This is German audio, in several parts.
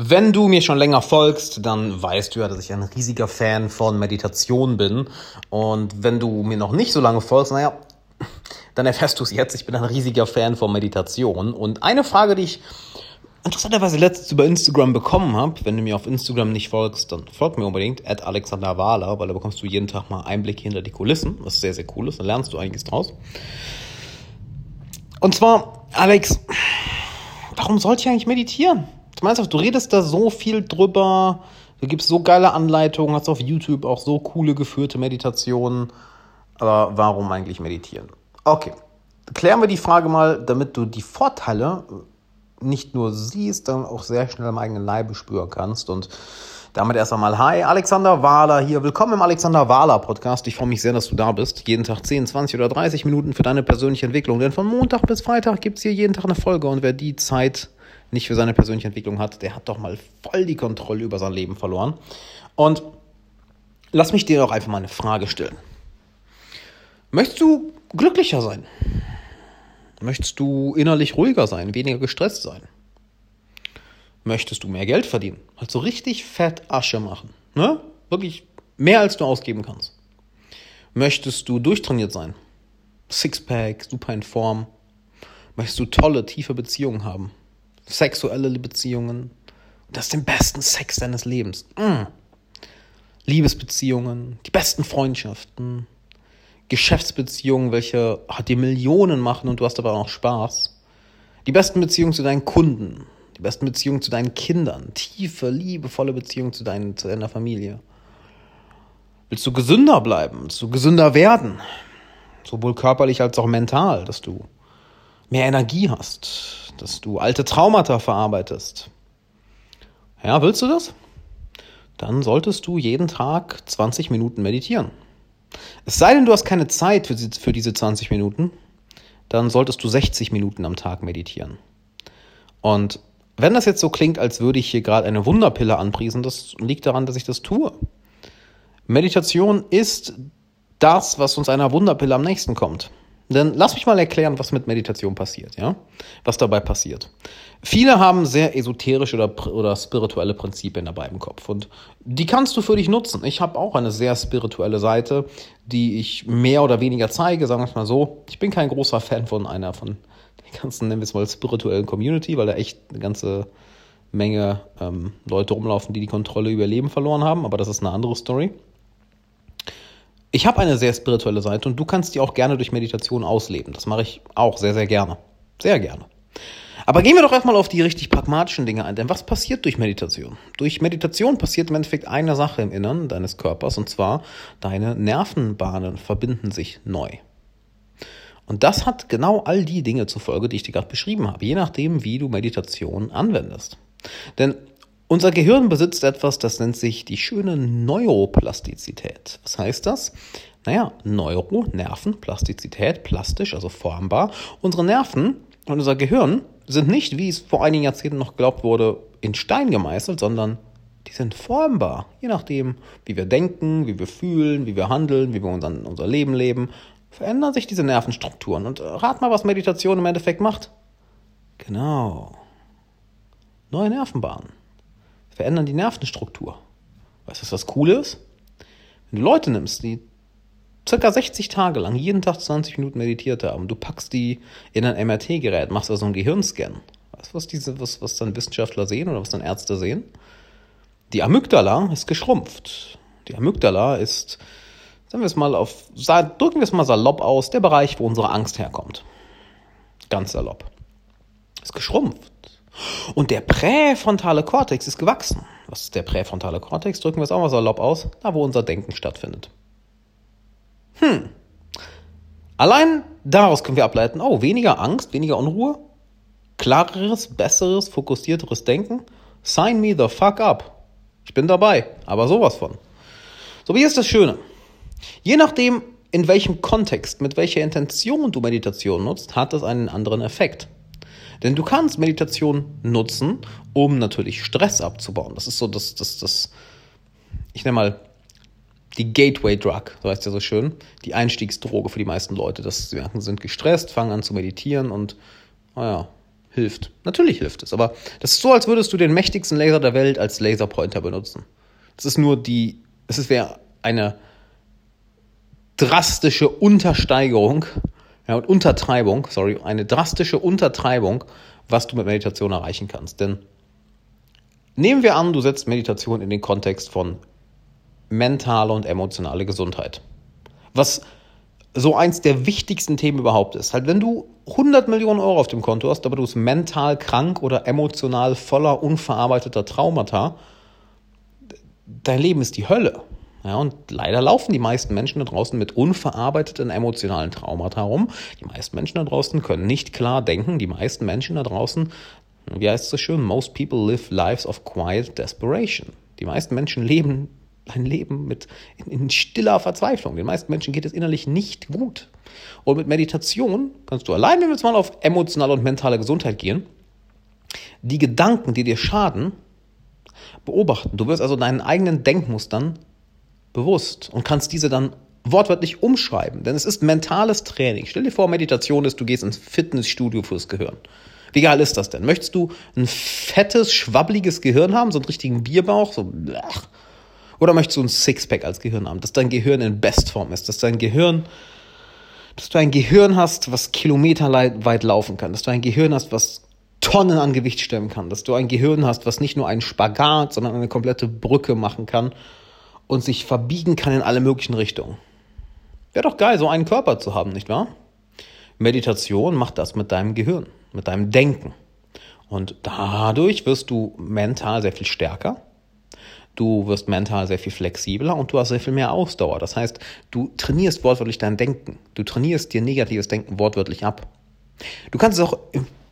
Wenn du mir schon länger folgst, dann weißt du ja, dass ich ein riesiger Fan von Meditation bin. Und wenn du mir noch nicht so lange folgst, naja, dann erfährst du es jetzt. Ich bin ein riesiger Fan von Meditation. Und eine Frage, die ich interessanterweise letztens über Instagram bekommen habe, wenn du mir auf Instagram nicht folgst, dann folg mir unbedingt, at Alexander Wahler, weil da bekommst du jeden Tag mal Einblicke hinter die Kulissen, was sehr, sehr cool ist. Dann lernst du einiges draus. Und zwar, Alex, warum sollte ich eigentlich meditieren? Du meinst, du redest da so viel drüber, du gibst so geile Anleitungen, hast auf YouTube auch so coole geführte Meditationen. Aber warum eigentlich meditieren? Okay, klären wir die Frage mal, damit du die Vorteile nicht nur siehst, sondern auch sehr schnell am eigenen Leibe spüren kannst. Und damit erst einmal, hi, Alexander Wahler hier. Willkommen im Alexander Wahler Podcast. Ich freue mich sehr, dass du da bist. Jeden Tag 10, 20 oder 30 Minuten für deine persönliche Entwicklung. Denn von Montag bis Freitag gibt es hier jeden Tag eine Folge. Und wer die Zeit nicht für seine persönliche Entwicklung hat, der hat doch mal voll die Kontrolle über sein Leben verloren. Und lass mich dir doch einfach mal eine Frage stellen. Möchtest du glücklicher sein? Möchtest du innerlich ruhiger sein, weniger gestresst sein? Möchtest du mehr Geld verdienen? Also richtig fett Asche machen. Ne? Wirklich mehr als du ausgeben kannst. Möchtest du durchtrainiert sein? Sixpack, super in Form. Möchtest du tolle, tiefe Beziehungen haben? Sexuelle Beziehungen. Das ist den besten Sex deines Lebens. Mm. Liebesbeziehungen, die besten Freundschaften, Geschäftsbeziehungen, welche dir Millionen machen und du hast aber auch Spaß. Die besten Beziehungen zu deinen Kunden, die besten Beziehungen zu deinen Kindern, tiefe, liebevolle Beziehungen zu, deinen, zu deiner Familie. Willst du gesünder bleiben? Willst du gesünder werden? Sowohl körperlich als auch mental, dass du mehr Energie hast, dass du alte Traumata verarbeitest. Ja, willst du das? Dann solltest du jeden Tag 20 Minuten meditieren. Es sei denn, du hast keine Zeit für, diese 20 Minuten, dann solltest du 60 Minuten am Tag meditieren. Und wenn das jetzt so klingt, als würde ich hier gerade eine Wunderpille anpriesen, das liegt daran, dass ich das tue. Meditation ist das, was uns einer Wunderpille am nächsten kommt. Denn lass mich mal erklären, was mit Meditation passiert, ja? Was dabei passiert. Viele haben sehr esoterische oder, oder spirituelle Prinzipien dabei im Kopf und die kannst du für dich nutzen. Ich habe auch eine sehr spirituelle Seite, die ich mehr oder weniger zeige, sagen wir es mal so. Ich bin kein großer Fan von einer von der ganzen, nennen wir es mal, spirituellen Community, weil da echt eine ganze Menge ähm, Leute rumlaufen, die die Kontrolle über ihr Leben verloren haben, aber das ist eine andere Story. Ich habe eine sehr spirituelle Seite und du kannst die auch gerne durch Meditation ausleben. Das mache ich auch sehr, sehr gerne. Sehr gerne. Aber gehen wir doch erstmal auf die richtig pragmatischen Dinge ein. Denn was passiert durch Meditation? Durch Meditation passiert im Endeffekt eine Sache im Innern deines Körpers und zwar deine Nervenbahnen verbinden sich neu. Und das hat genau all die Dinge zur Folge, die ich dir gerade beschrieben habe, je nachdem, wie du Meditation anwendest. Denn unser Gehirn besitzt etwas, das nennt sich die schöne Neuroplastizität. Was heißt das? Naja, Neuro, Nerven, Plastizität, plastisch, also formbar. Unsere Nerven und unser Gehirn sind nicht, wie es vor einigen Jahrzehnten noch geglaubt wurde, in Stein gemeißelt, sondern die sind formbar. Je nachdem, wie wir denken, wie wir fühlen, wie wir handeln, wie wir unser, unser Leben leben, verändern sich diese Nervenstrukturen. Und rat mal, was Meditation im Endeffekt macht. Genau. Neue Nervenbahnen verändern die Nervenstruktur. Weißt du, was cool ist? Wenn du Leute nimmst, die circa 60 Tage lang jeden Tag 20 Minuten meditiert haben, du packst die in ein MRT-Gerät, machst also einen Gehirnscan. Weißt du, was, diese, was, was dann Wissenschaftler sehen oder was dann Ärzte sehen? Die Amygdala ist geschrumpft. Die Amygdala ist, sagen wir es mal auf, drücken wir es mal salopp aus, der Bereich, wo unsere Angst herkommt. Ganz salopp. Ist geschrumpft. Und der präfrontale Kortex ist gewachsen. Was ist der präfrontale Kortex? Drücken wir es auch mal salopp aus. Da, wo unser Denken stattfindet. Hm. Allein daraus können wir ableiten, oh, weniger Angst, weniger Unruhe, klareres, besseres, fokussierteres Denken. Sign me the fuck up. Ich bin dabei, aber sowas von. So, wie ist das Schöne? Je nachdem, in welchem Kontext, mit welcher Intention du Meditation nutzt, hat es einen anderen Effekt. Denn du kannst Meditation nutzen, um natürlich Stress abzubauen. Das ist so das, das, das, ich nenne mal die Gateway Drug, so heißt ja so schön, die Einstiegsdroge für die meisten Leute. Das sie sind gestresst, fangen an zu meditieren und naja, hilft. Natürlich hilft es, aber das ist so, als würdest du den mächtigsten Laser der Welt als Laserpointer benutzen. Das ist nur die, es wäre eine drastische Untersteigerung ja, und Untertreibung, sorry, eine drastische Untertreibung, was du mit Meditation erreichen kannst. Denn nehmen wir an, du setzt Meditation in den Kontext von mentale und emotionale Gesundheit. Was so eins der wichtigsten Themen überhaupt ist. Halt, wenn du 100 Millionen Euro auf dem Konto hast, aber du bist mental krank oder emotional voller unverarbeiteter Traumata, dein Leben ist die Hölle. Ja, und leider laufen die meisten Menschen da draußen mit unverarbeiteten emotionalen Traumata herum. Die meisten Menschen da draußen können nicht klar denken. Die meisten Menschen da draußen, wie heißt es so schön, most people live lives of quiet desperation. Die meisten Menschen leben ein Leben mit in, in stiller Verzweiflung. Den meisten Menschen geht es innerlich nicht gut. Und mit Meditation kannst du allein, wenn wir jetzt mal auf emotionale und mentale Gesundheit gehen, die Gedanken, die dir schaden, beobachten. Du wirst also deinen eigenen Denkmustern bewusst und kannst diese dann wortwörtlich umschreiben. Denn es ist mentales Training. Stell dir vor, Meditation ist, du gehst ins Fitnessstudio fürs Gehirn. Wie geil ist das denn? Möchtest du ein fettes, schwabbeliges Gehirn haben, so einen richtigen Bierbauch, so blach, oder möchtest du ein Sixpack als Gehirn haben, dass dein Gehirn in Bestform ist, dass dein Gehirn, dass du ein Gehirn hast, was kilometerweit laufen kann, dass du ein Gehirn hast, was Tonnen an Gewicht stemmen kann, dass du ein Gehirn hast, was nicht nur einen Spagat, sondern eine komplette Brücke machen kann und sich verbiegen kann in alle möglichen Richtungen. Wäre doch geil, so einen Körper zu haben, nicht wahr? Meditation macht das mit deinem Gehirn, mit deinem Denken. Und dadurch wirst du mental sehr viel stärker du wirst mental sehr viel flexibler und du hast sehr viel mehr Ausdauer. Das heißt, du trainierst wortwörtlich dein Denken. Du trainierst dir negatives Denken wortwörtlich ab. Du kannst es auch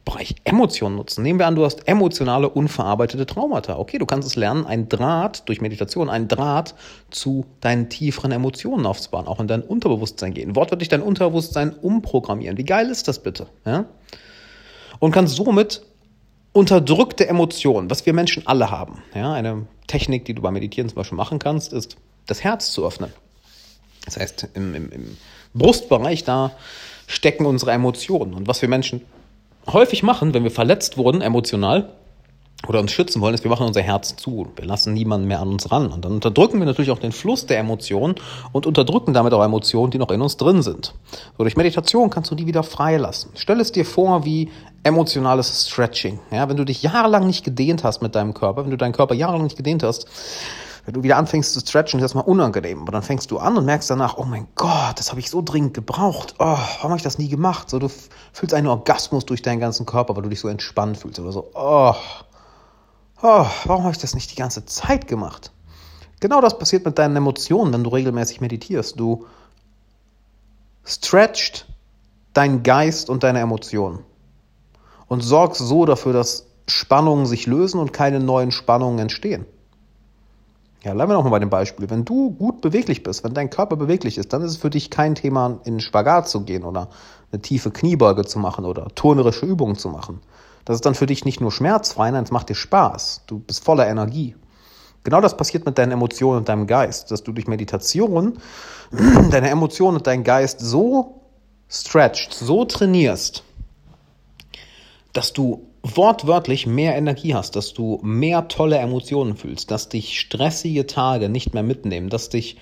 Bereich Emotionen nutzen. Nehmen wir an, du hast emotionale, unverarbeitete Traumata. Okay, du kannst es lernen, ein Draht durch Meditation, ein Draht zu deinen tieferen Emotionen aufzubauen, auch in dein Unterbewusstsein gehen. Wortwörtlich dein Unterbewusstsein umprogrammieren. Wie geil ist das bitte? Ja? Und kannst somit unterdrückte Emotionen, was wir Menschen alle haben. Ja, eine Technik, die du beim Meditieren zum Beispiel machen kannst, ist, das Herz zu öffnen. Das heißt, im, im, im Brustbereich, da stecken unsere Emotionen. Und was wir Menschen häufig machen, wenn wir verletzt wurden, emotional, oder uns schützen wollen, ist, wir machen unser Herz zu. Wir lassen niemanden mehr an uns ran. Und dann unterdrücken wir natürlich auch den Fluss der Emotionen und unterdrücken damit auch Emotionen, die noch in uns drin sind. So, durch Meditation kannst du die wieder freilassen. Stell es dir vor wie emotionales Stretching. Ja, wenn du dich jahrelang nicht gedehnt hast mit deinem Körper, wenn du deinen Körper jahrelang nicht gedehnt hast, wenn du wieder anfängst zu stretchen, ist das mal unangenehm. Aber dann fängst du an und merkst danach, oh mein Gott, das habe ich so dringend gebraucht. Oh, warum habe ich das nie gemacht? So, du fühlst einen Orgasmus durch deinen ganzen Körper, weil du dich so entspannt fühlst oder so. Oh, oh, warum habe ich das nicht die ganze Zeit gemacht? Genau das passiert mit deinen Emotionen, wenn du regelmäßig meditierst. Du stretcht deinen Geist und deine Emotionen und sorgst so dafür, dass Spannungen sich lösen und keine neuen Spannungen entstehen. Ja, bleiben wir nochmal bei dem Beispiel. Wenn du gut beweglich bist, wenn dein Körper beweglich ist, dann ist es für dich kein Thema, in Spagat zu gehen oder eine tiefe Kniebeuge zu machen oder turnerische Übungen zu machen. Das ist dann für dich nicht nur schmerzfrei, nein, es macht dir Spaß. Du bist voller Energie. Genau das passiert mit deinen Emotionen und deinem Geist, dass du durch Meditation deine Emotionen und deinen Geist so stretcht, so trainierst, dass du wortwörtlich mehr Energie hast, dass du mehr tolle Emotionen fühlst, dass dich stressige Tage nicht mehr mitnehmen, dass dich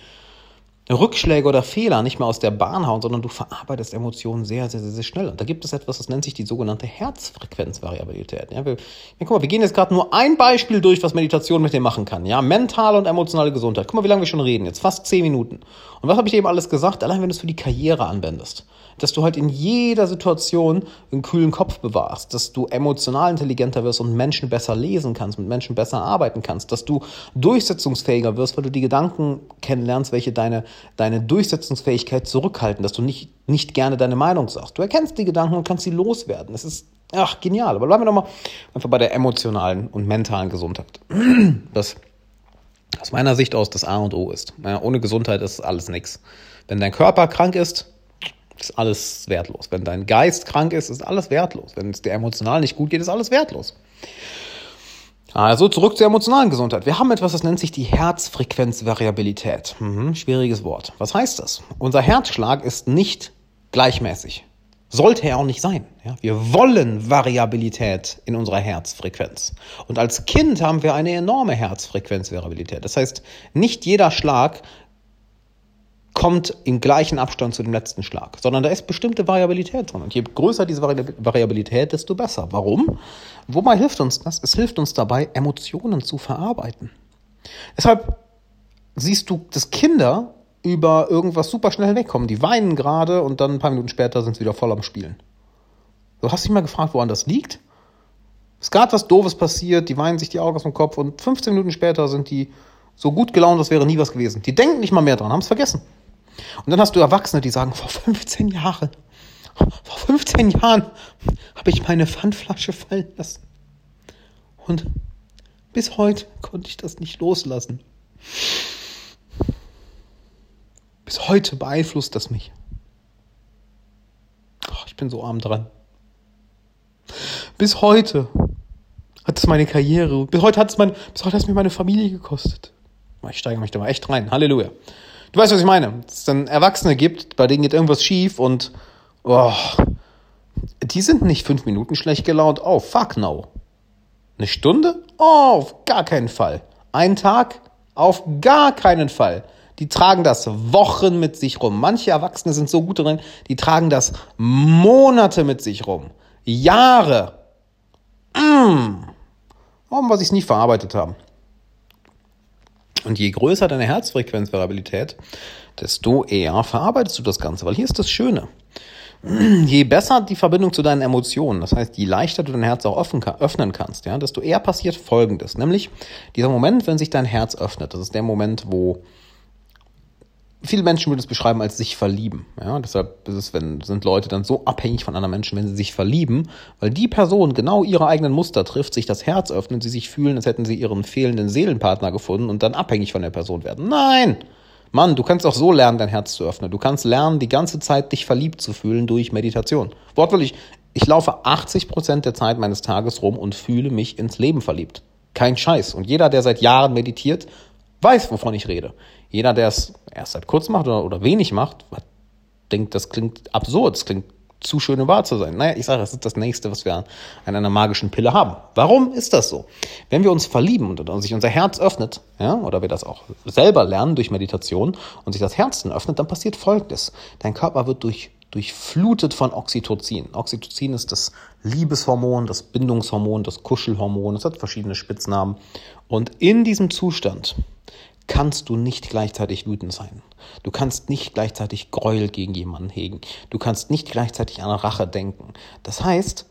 Rückschläge oder Fehler nicht mehr aus der Bahn hauen, sondern du verarbeitest Emotionen sehr, sehr, sehr, sehr schnell. Und da gibt es etwas, das nennt sich die sogenannte Herzfrequenzvariabilität. Ja, wir, ja, guck mal, wir gehen jetzt gerade nur ein Beispiel durch, was Meditation mit dir machen kann. Ja, mentale und emotionale Gesundheit. Guck mal, wie lange wir schon reden. Jetzt fast zehn Minuten. Und was habe ich eben alles gesagt? Allein wenn du es für die Karriere anwendest dass du halt in jeder Situation einen kühlen Kopf bewahrst, dass du emotional intelligenter wirst und Menschen besser lesen kannst, mit Menschen besser arbeiten kannst, dass du durchsetzungsfähiger wirst, weil du die Gedanken kennenlernst, welche deine, deine Durchsetzungsfähigkeit zurückhalten, dass du nicht, nicht gerne deine Meinung sagst. Du erkennst die Gedanken und kannst sie loswerden. Das ist, ach, genial. Aber bleiben wir nochmal einfach bei der emotionalen und mentalen Gesundheit. Das aus meiner Sicht aus das A und O ist. Ohne Gesundheit ist alles nichts. Wenn dein Körper krank ist, ist alles wertlos. Wenn dein Geist krank ist, ist alles wertlos. Wenn es dir emotional nicht gut geht, ist alles wertlos. Also zurück zur emotionalen Gesundheit. Wir haben etwas, das nennt sich die Herzfrequenzvariabilität. Mhm, schwieriges Wort. Was heißt das? Unser Herzschlag ist nicht gleichmäßig, Sollte er auch nicht sein. Ja? Wir wollen Variabilität in unserer Herzfrequenz. Und als Kind haben wir eine enorme Herzfrequenzvariabilität. Das heißt, nicht jeder Schlag kommt im gleichen Abstand zu dem letzten Schlag, sondern da ist bestimmte Variabilität drin. Und je größer diese Variabilität, desto besser. Warum? Wobei hilft uns das? Es hilft uns dabei, Emotionen zu verarbeiten. Deshalb siehst du, dass Kinder über irgendwas super schnell wegkommen. Die weinen gerade und dann ein paar Minuten später sind sie wieder voll am Spielen. Du hast dich mal gefragt, woran das liegt? Es ist gerade was Doofes passiert, die weinen sich die Augen aus dem Kopf und 15 Minuten später sind die so gut gelaunt, als wäre nie was gewesen. Die denken nicht mal mehr dran, haben es vergessen. Und dann hast du Erwachsene, die sagen, vor 15 Jahren, vor 15 Jahren habe ich meine Pfandflasche fallen lassen. Und bis heute konnte ich das nicht loslassen. Bis heute beeinflusst das mich. Oh, ich bin so arm dran. Bis heute hat es meine Karriere, bis heute hat es, mein, bis heute hat es mir meine Familie gekostet. Ich steige mich da mal echt rein. Halleluja. Du weißt, was ich meine. Es dann Erwachsene gibt, bei denen geht irgendwas schief und oh, die sind nicht fünf Minuten schlecht gelaunt. Oh, fuck no. Eine Stunde? Oh, auf gar keinen Fall. Ein Tag? Auf gar keinen Fall. Die tragen das Wochen mit sich rum. Manche Erwachsene sind so gut drin, die tragen das Monate mit sich rum. Jahre. Mm. Warum, weil sie es nie verarbeitet haben. Und je größer deine Herzfrequenzvariabilität, desto eher verarbeitest du das Ganze. Weil hier ist das Schöne. Je besser die Verbindung zu deinen Emotionen, das heißt, je leichter du dein Herz auch öffnen kannst, ja, desto eher passiert Folgendes. Nämlich dieser Moment, wenn sich dein Herz öffnet, das ist der Moment, wo viele Menschen würden es beschreiben als sich verlieben. Ja, deshalb es, wenn, sind Leute dann so abhängig von anderen Menschen, wenn sie sich verlieben, weil die Person genau ihre eigenen Muster trifft, sich das Herz öffnet, sie sich fühlen, als hätten sie ihren fehlenden Seelenpartner gefunden und dann abhängig von der Person werden. Nein! Mann, du kannst auch so lernen, dein Herz zu öffnen. Du kannst lernen, die ganze Zeit dich verliebt zu fühlen durch Meditation. Wortwörtlich, ich laufe 80 Prozent der Zeit meines Tages rum und fühle mich ins Leben verliebt. Kein Scheiß. Und jeder, der seit Jahren meditiert, weiß, wovon ich rede. Jeder, der es erst seit kurzem macht oder, oder wenig macht, denkt, das klingt absurd, das klingt zu schön, um wahr zu sein. Naja, ich sage, das ist das Nächste, was wir an einer magischen Pille haben. Warum ist das so? Wenn wir uns verlieben und sich unser Herz öffnet, ja, oder wir das auch selber lernen durch Meditation und sich das Herz dann öffnet, dann passiert Folgendes. Dein Körper wird durch, durchflutet von Oxytocin. Oxytocin ist das Liebeshormon, das Bindungshormon, das Kuschelhormon. Es hat verschiedene Spitznamen. Und in diesem Zustand kannst du nicht gleichzeitig wütend sein. Du kannst nicht gleichzeitig Gräuel gegen jemanden hegen. Du kannst nicht gleichzeitig an Rache denken. Das heißt,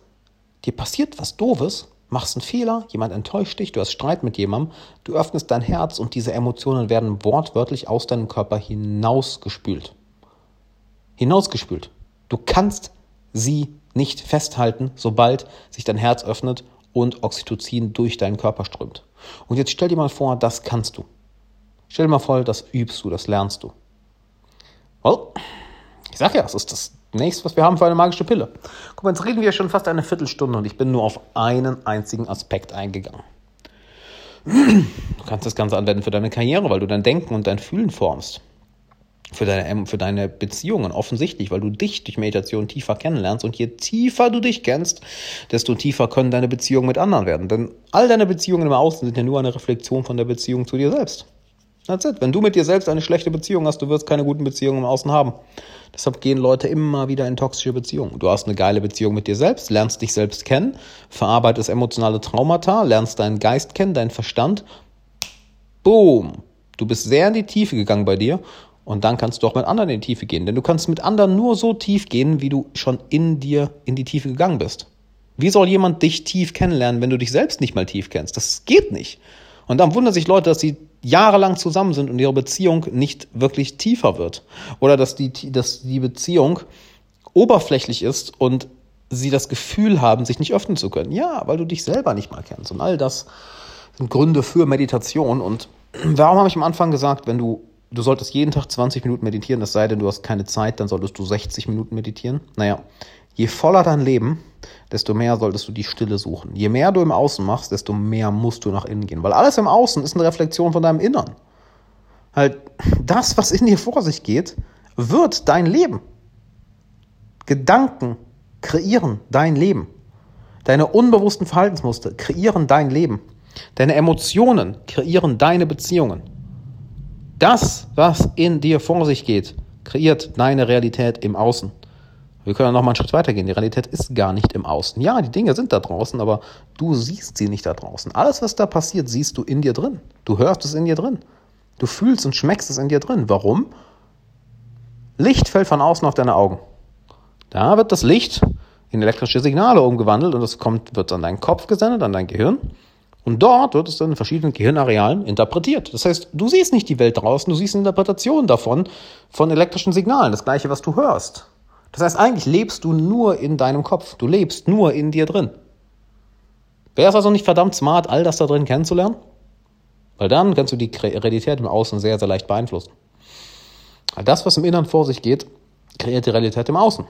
dir passiert was Doofes, machst einen Fehler, jemand enttäuscht dich, du hast Streit mit jemandem, du öffnest dein Herz und diese Emotionen werden wortwörtlich aus deinem Körper hinausgespült. Hinausgespült. Du kannst sie nicht festhalten, sobald sich dein Herz öffnet und Oxytocin durch deinen Körper strömt. Und jetzt stell dir mal vor, das kannst du. Stell dir mal vor, das übst du, das lernst du. Well, ich sag ja, es ist das nächste, was wir haben für eine magische Pille. Guck mal, jetzt reden wir schon fast eine Viertelstunde und ich bin nur auf einen einzigen Aspekt eingegangen. Du kannst das Ganze anwenden für deine Karriere, weil du dein Denken und dein Fühlen formst. Für deine, für deine Beziehungen offensichtlich, weil du dich durch Meditation tiefer kennenlernst und je tiefer du dich kennst, desto tiefer können deine Beziehungen mit anderen werden. Denn all deine Beziehungen im Außen sind ja nur eine Reflexion von der Beziehung zu dir selbst. That's it. Wenn du mit dir selbst eine schlechte Beziehung hast, du wirst keine guten Beziehungen im Außen haben. Deshalb gehen Leute immer wieder in toxische Beziehungen. Du hast eine geile Beziehung mit dir selbst, lernst dich selbst kennen, verarbeitest emotionale Traumata, lernst deinen Geist kennen, deinen Verstand. Boom. Du bist sehr in die Tiefe gegangen bei dir und dann kannst du auch mit anderen in die Tiefe gehen. Denn du kannst mit anderen nur so tief gehen, wie du schon in dir in die Tiefe gegangen bist. Wie soll jemand dich tief kennenlernen, wenn du dich selbst nicht mal tief kennst? Das geht nicht. Und dann wundern sich Leute, dass sie jahrelang zusammen sind und ihre Beziehung nicht wirklich tiefer wird. Oder dass die, dass die Beziehung oberflächlich ist und sie das Gefühl haben, sich nicht öffnen zu können. Ja, weil du dich selber nicht mal kennst. Und all das sind Gründe für Meditation. Und warum habe ich am Anfang gesagt, wenn du, du solltest jeden Tag 20 Minuten meditieren, es sei denn, du hast keine Zeit, dann solltest du 60 Minuten meditieren. Naja, je voller dein Leben, desto mehr solltest du die Stille suchen. Je mehr du im Außen machst, desto mehr musst du nach innen gehen. Weil alles im Außen ist eine Reflexion von deinem Innern. Halt, das, was in dir vor sich geht, wird dein Leben. Gedanken, kreieren dein Leben. Deine unbewussten Verhaltensmuster kreieren dein Leben. Deine Emotionen kreieren deine Beziehungen. Das, was in dir vor sich geht, kreiert deine Realität im Außen. Wir können noch mal einen Schritt weitergehen. Die Realität ist gar nicht im Außen. Ja, die Dinge sind da draußen, aber du siehst sie nicht da draußen. Alles, was da passiert, siehst du in dir drin. Du hörst es in dir drin. Du fühlst und schmeckst es in dir drin. Warum? Licht fällt von außen auf deine Augen. Da wird das Licht in elektrische Signale umgewandelt und das kommt, wird an deinen Kopf gesendet, an dein Gehirn. Und dort wird es dann in verschiedenen Gehirnarealen interpretiert. Das heißt, du siehst nicht die Welt draußen, du siehst eine Interpretation davon, von elektrischen Signalen, das gleiche, was du hörst. Das heißt, eigentlich lebst du nur in deinem Kopf, du lebst nur in dir drin. Wäre es also nicht verdammt smart, all das da drin kennenzulernen? Weil dann kannst du die Realität im Außen sehr, sehr leicht beeinflussen. Das, was im Inneren vor sich geht, kreiert die Realität im Außen.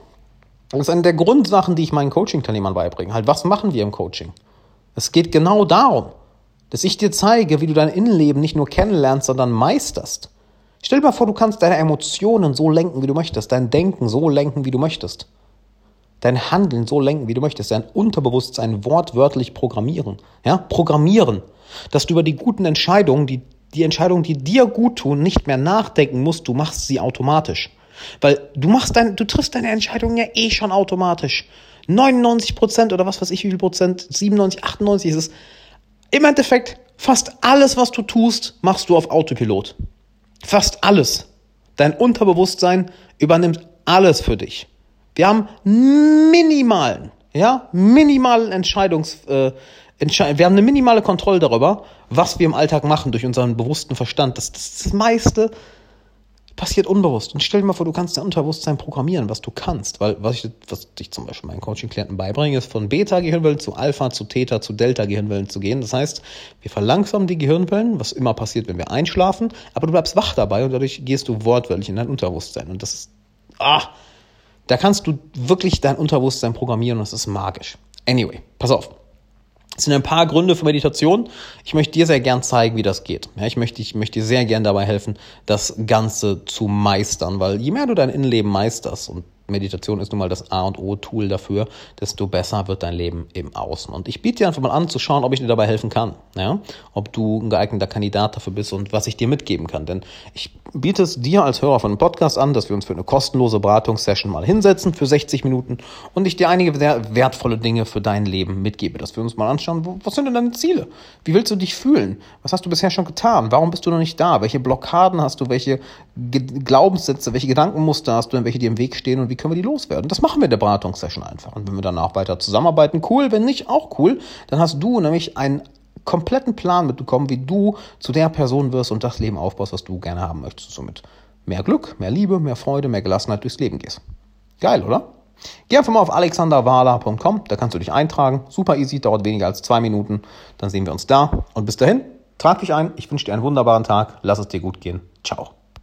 Das ist eine der Grundsachen, die ich meinen Coaching-Teilnehmern beibringe. Halt, was machen wir im Coaching? Es geht genau darum, dass ich dir zeige, wie du dein Innenleben nicht nur kennenlernst, sondern meisterst. Stell dir mal vor, du kannst deine Emotionen so lenken, wie du möchtest, dein Denken so lenken, wie du möchtest, dein Handeln so lenken, wie du möchtest, dein Unterbewusstsein wortwörtlich programmieren. Ja, programmieren, dass du über die guten Entscheidungen, die, die Entscheidungen, die dir gut tun, nicht mehr nachdenken musst, du machst sie automatisch. Weil du machst dein, du triffst deine Entscheidungen ja eh schon automatisch. 99 Prozent oder was weiß ich wie viel Prozent, 97, 98 ist es. Im Endeffekt, fast alles, was du tust, machst du auf Autopilot. Fast alles. Dein Unterbewusstsein übernimmt alles für dich. Wir haben minimalen, ja, minimalen Entscheidungs, äh, Entschei wir haben eine minimale Kontrolle darüber, was wir im Alltag machen durch unseren bewussten Verstand. Das, das, das meiste passiert unbewusst. Und stell dir mal vor, du kannst dein Unterbewusstsein programmieren, was du kannst. Weil, was ich, was ich zum Beispiel meinen Coaching-Klienten beibringe, ist von Beta-Gehirnwellen zu Alpha, zu Theta, zu Delta-Gehirnwellen zu gehen. Das heißt, wir verlangsamen die Gehirnwellen, was immer passiert, wenn wir einschlafen, aber du bleibst wach dabei und dadurch gehst du wortwörtlich in dein Unterbewusstsein. Und das ist, ah, da kannst du wirklich dein Unterbewusstsein programmieren und das ist magisch. Anyway, pass auf. Es sind ein paar Gründe für Meditation. Ich möchte dir sehr gern zeigen, wie das geht. Ja, ich möchte, ich möchte dir sehr gern dabei helfen, das Ganze zu meistern, weil je mehr du dein Innenleben meisterst und Meditation ist nun mal das A und O-Tool dafür, desto besser wird dein Leben im Außen. Und ich biete dir einfach mal an, zu schauen, ob ich dir dabei helfen kann. Ja? Ob du ein geeigneter Kandidat dafür bist und was ich dir mitgeben kann. Denn ich biete es dir als Hörer von einem Podcast an, dass wir uns für eine kostenlose Beratungssession mal hinsetzen für 60 Minuten und ich dir einige sehr wertvolle Dinge für dein Leben mitgebe. Dass wir uns mal anschauen, was sind denn deine Ziele? Wie willst du dich fühlen? Was hast du bisher schon getan? Warum bist du noch nicht da? Welche Blockaden hast du? Welche Glaubenssätze? Welche Gedankenmuster hast du? Welche dir im Weg stehen? Und wie können wir die loswerden? Das machen wir in der Beratungssession einfach. Und wenn wir danach weiter zusammenarbeiten, cool. Wenn nicht, auch cool. Dann hast du nämlich einen kompletten Plan mitbekommen, wie du zu der Person wirst und das Leben aufbaust, was du gerne haben möchtest. Somit mehr Glück, mehr Liebe, mehr Freude, mehr Gelassenheit durchs Leben gehst. Geil, oder? Geh einfach mal auf alexanderwala.com, da kannst du dich eintragen. Super easy, dauert weniger als zwei Minuten. Dann sehen wir uns da. Und bis dahin, trag dich ein. Ich wünsche dir einen wunderbaren Tag. Lass es dir gut gehen. Ciao.